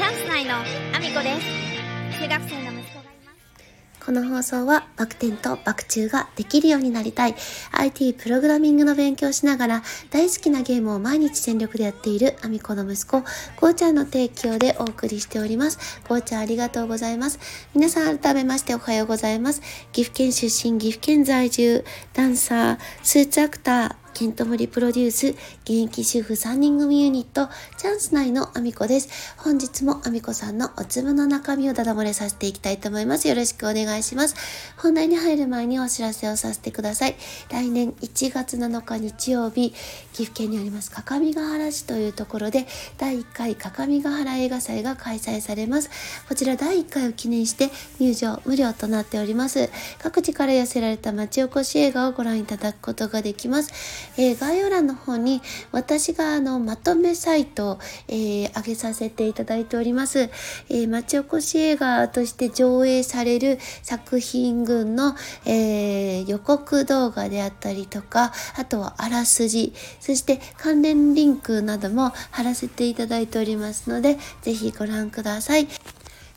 チャンス内のアミコです中学生の息子がいますこの放送はバク転とバク宙ができるようになりたい IT プログラミングの勉強しながら大好きなゲームを毎日全力でやっているアミコの息子、こうちゃんの提供でお送りしております。こうちゃんありがとうございます。皆さん改めましておはようございます。岐阜県出身、岐阜県在住、ダンサー、スーツアクター、ケントモリプロデュース、現役主婦3人組ユニット、チャンス内のアミコです。本日もアミコさんのお粒の中身をダダ漏れさせていきたいと思います。よろしくお願いします。本題に入る前にお知らせをさせてください。来年1月7日日曜日、岐阜県にあります、各務原市というところで、第1回各務原映画祭が開催されます。こちら第1回を記念して入場無料となっております。各地から寄せられた町おこし映画をご覧いただくことができます。えー概要欄の方に私があのまとめサイトを、えー上げさせていただいております。え町おこし映画として上映される作品群の、え予告動画であったりとか、あとはあらすじ、そして関連リンクなども貼らせていただいておりますので、ぜひご覧ください。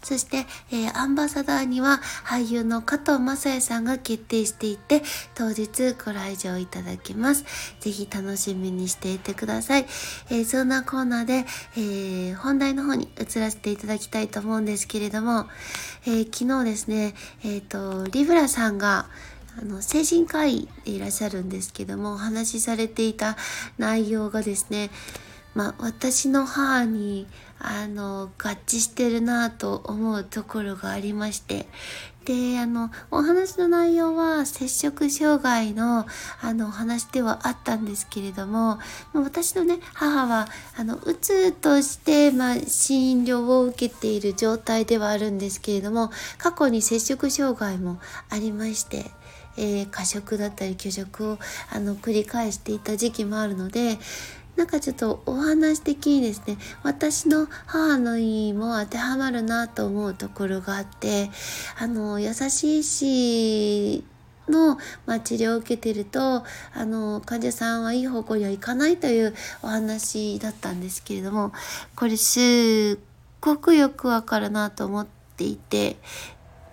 そして、えーアンバサダーには俳優の加藤雅也さんが決定していて、当日ご来場いただけます。ぜひ楽しみにしていてください。えーそんなコーナーで、えー本題の方に移らせていただきたいと思うんですけれども、え昨日ですね、えっ、と、リブラさんが、あの、精神科医でいらっしゃるんですけども、お話しされていた内容がですね、まあ、私の母にあの合致してるなぁと思うところがありましてであのお話の内容は摂食障害のあのお話ではあったんですけれども私のね母はあのうつとして、まあ、診療を受けている状態ではあるんですけれども過去に摂食障害もありまして。えー過食だったり拒食をあの繰り返していた時期もあるのでなんかちょっとお話的にですね私の母の意も当てはまるなと思うところがあってあの優しいしの、まあ、治療を受けてるとあの患者さんはいい方向にはいかないというお話だったんですけれどもこれすっごくよくわかるなと思っていて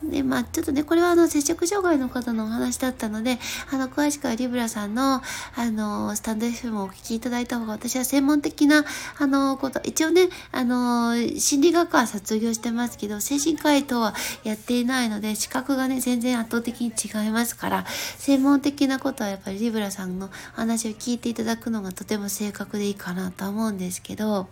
で、まあ、ちょっとね、これはあの、接触障害の方のお話だったので、あの、詳しくはリブラさんの、あの、スタンド FM をお聞きいただいた方が、私は専門的な、あの、こと、一応ね、あの、心理学は卒業してますけど、精神科医とはやっていないので、資格がね、全然圧倒的に違いますから、専門的なことはやっぱりリブラさんの話を聞いていただくのがとても正確でいいかなと思うんですけど、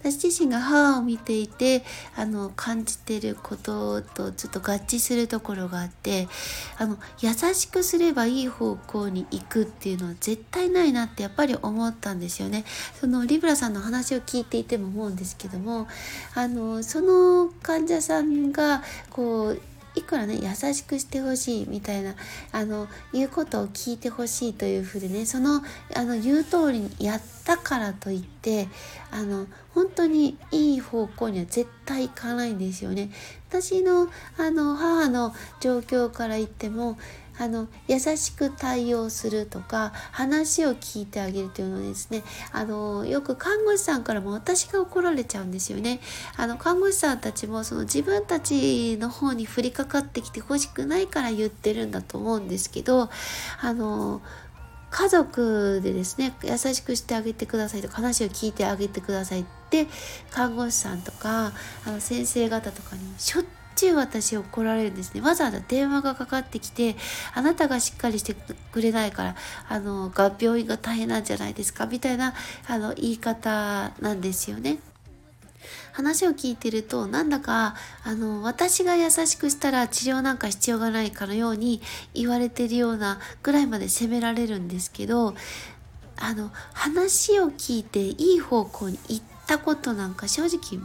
私自身が母を見ていてあの感じてることとちょっと合致するところがあってあの優しくすればいい方向に行くっていうのは絶対ないなってやっぱり思ったんですよね。そのリブラさんの話を聞いていても思うんですけどもあのその患者さんがこういくらね優しくしてほしいみたいなあの言うことを聞いてほしいというふうでねそのあの言う通りにやったからといってあの本当にいい方向には絶対行かないんですよね。私のあの母の状況から言ってもあの優しく対応するとか話を聞いてあげるというのはですねあのよく看護師さんからも私が怒られちゃうんですよね。あの看護師さんたちもその自分たちの方に降りかかってきてほしくないから言ってるんだと思うんですけどあの家族でですね優しくしてあげてくださいと話を聞いてあげてくださいって看護師さんとかあの先生方とかにしょっちゅう私怒られるんですね。わざわざ電話がかかってきてあなたがしっかりしてくれないからあのが病院が大変なんじゃないですか？みたいなあの言い方なんですよね。話を聞いてるとなんだかあの私が優しくしたら治療なんか必要がないかのように言われてるようなぐらいまで責められるんですけどあの話を聞いていい方向に行ったことなんか正直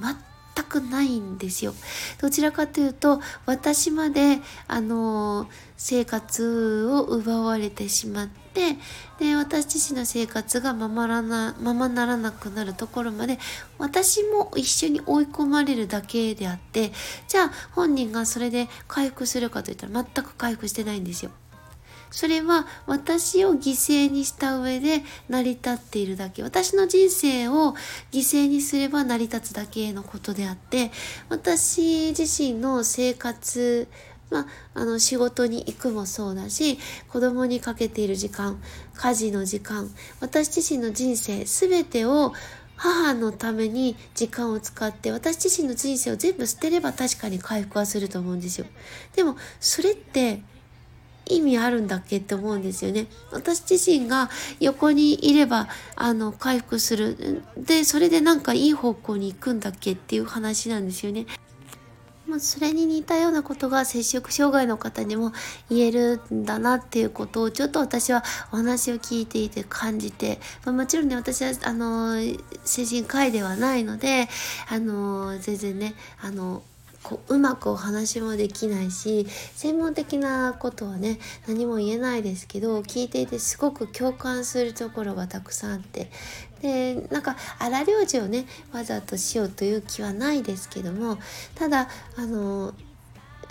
全くないんですよ。どちらかというと私まであの生活を奪われてしまってで私自身の生活がままらなままならなくなるところまで私も一緒に追い込まれるだけであってじゃあ本人がそれで回復するかといったら全く回復してないんですよ。それは私を犠牲にした上で成り立っているだけ。私の人生を犠牲にすれば成り立つだけのことであって、私自身の生活、まあ、あの仕事に行くもそうだし子供にかけている時間家事の時間私自身の人生全てを母のために時間を使って私自身の人生を全部捨てれば確かに回復はすると思うんですよ。でもそれって意味あるんだっけって思うんですよね。私自身が横にいれば、あの、回復する。で、それでなんかいい方向に行くんだっけっていう話なんですよね。まあ、それに似たようなことが摂食障害の方にも言えるんだなっていうことをちょっと私はお話を聞いていて感じて、まあ、もちろんね私はあの精神科医ではないのであの全然ねあのこううまくお話もできないし専門的なことはね何も言えないですけど聞いていてすごく共感するところがたくさんあって。でなんか荒療治をねわざとしようという気はないですけどもただあの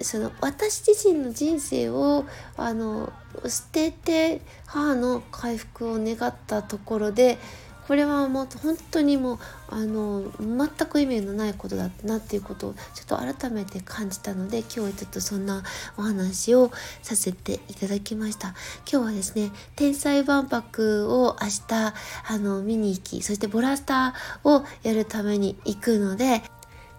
その私自身の人生をあの捨てて母の回復を願ったところでこれはもう本当にもうあの全く意味のないことだったなっていうことをちょっと改めて感じたので今日はちょっとそんなお話をさせていただきました。今日はですね天才万博を明日あの見に行きそしてボラスターをやるために行くので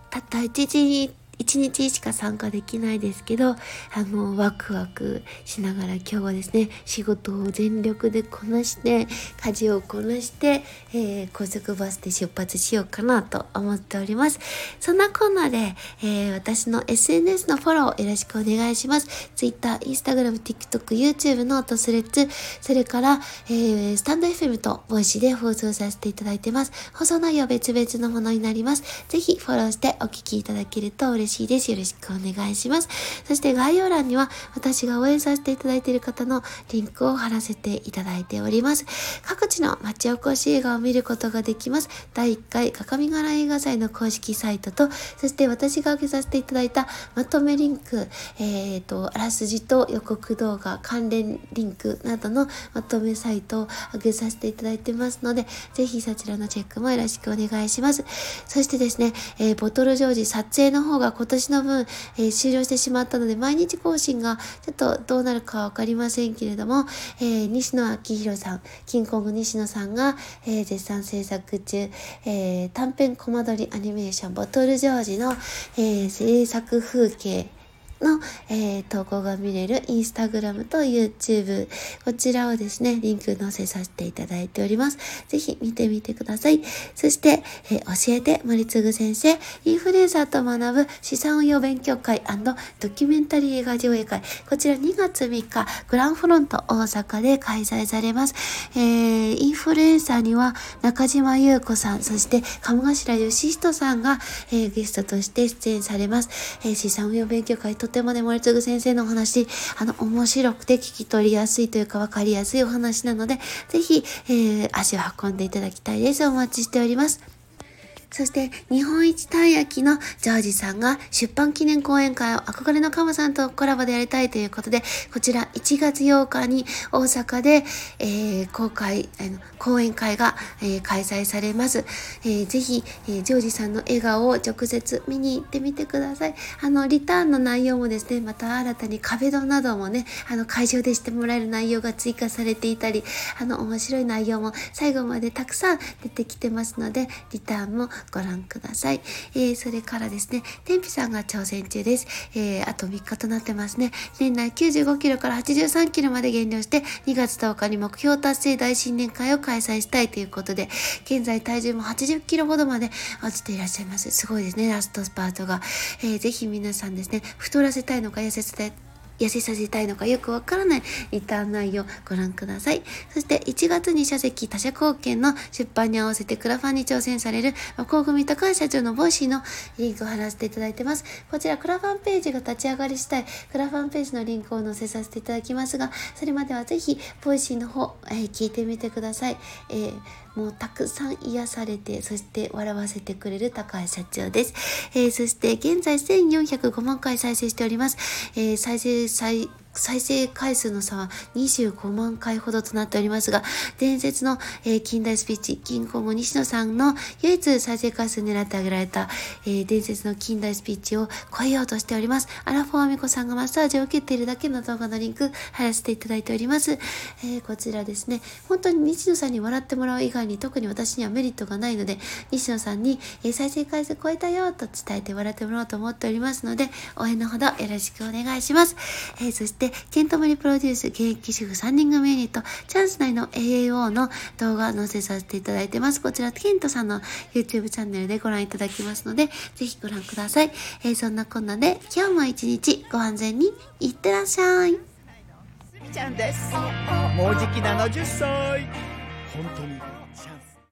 たった1時に1日しか参加できないですけど、あの、ワクワクしながら今日はですね、仕事を全力でこなして、家事をこなして、えー、高速バスで出発しようかなと思っております。そんなこんなで、えー、私の SNS のフォローよろしくお願いします。Twitter、Instagram、TikTok、YouTube のトスレッツ、それから、えー、スタンド FM とボイシで放送させていただいてます。放送内容別々のものになります。ぜひフォローしてお聞きいただけると嬉しい嬉しいです。よろしくお願いします。そして概要欄には私が応援させていただいている方のリンクを貼らせていただいております。各地の町おこし映画を見ることができます。第1回かかみがら映画祭の公式サイトと、そして私が挙げさせていただいたまとめリンク、えっ、ー、と、あらすじと予告動画、関連リンクなどのまとめサイトを挙げさせていただいてますので、ぜひそちらのチェックもよろしくお願いします。そしてですね、えー、ボトルジョージ撮影の方が今年の分、えー、終了してしまったので、毎日更新がちょっとどうなるかわかりませんけれども、えー、西野昭弘さん、キンコング西野さんが、えー、絶賛制作中、え短編コマ撮りアニメーション、ボトルジョージの、え制作風景、の、えー、投稿が見れるインスタグラムと YouTube、こちらをですね、リンク載せさせていただいております。ぜひ見てみてください。そして、えー、教えて森次先生、インフルエンサーと学ぶ資産運用勉強会ドキュメンタリー映画上映会、こちら2月3日、グランフロント大阪で開催されます。えー、インフルエンサーには中島優子さん、そして鴨頭義人さんが、えー、ゲストとして出演されます。えー、資産運用勉強会とてもね、森次先生のお話、あの、面白くて聞き取りやすいというか分かりやすいお話なので、ぜひ、えー、足を運んでいただきたいです。お待ちしております。そして、日本一たい焼きのジョージさんが出版記念講演会を憧れのカモさんとコラボでやりたいということで、こちら1月8日に大阪で、えー、公開、あの講演会が、えー、開催されます。えー、ぜひ、えー、ジョージさんの笑顔を直接見に行ってみてください。あの、リターンの内容もですね、また新たに壁ドンなどもね、あの、会場でしてもらえる内容が追加されていたり、あの、面白い内容も最後までたくさん出てきてますので、リターンもご覧ください。えー、それからですね、天日さんが挑戦中です。えー、あと3日となってますね。年内95キロから83キロまで減量して、2月10日に目標達成大新年会を開催したいということで、現在体重も80キロほどまで落ちていらっしゃいます。すごいですね、ラストスパートが。えー、ぜひ皆さんですね、太らせたいのか痩せたい痩せさせたいのかよくわからないリターン内容をご覧ください。そして1月に書籍他社貢献の出版に合わせてクラファンに挑戦される和光組高橋社長のボイシーのリンクを貼らせていただいてます。こちらクラファンページが立ち上がり次第クラファンページのリンクを載せさせていただきますが、それまではぜひボイシーの方、えー、聞いてみてください。えーもうたくさん癒されて、そして笑わせてくれる高橋社長です。えー、そして現在1405万回再生しております。えー、再生再再生回数の差は25万回ほどとなっておりますが、伝説の、えー、近大スピーチ、キングコング西野さんの唯一再生回数狙ってあげられた、えー、伝説の近代スピーチを超えようとしております。アラフォーアミコさんがマッサージを受けているだけの動画のリンク貼らせていただいております。えー、こちらですね、本当に西野さんに笑ってもらう以外に特に私にはメリットがないので、西野さんに、え、再生回数超えたよと伝えて笑ってもらおうと思っておりますので、応援のほどよろしくお願いします。え、そして、ケントマリプロデュース現役主婦3人組ユニット、チャンス内の AAO の動画載せさせていただいてます。こちら、ケントさんの YouTube チャンネルでご覧いただきますので、ぜひご覧ください。えー、そんなこんなで、今日も一日ご安全にいってらっしゃい。ちゃんです。もうじき70歳。本当に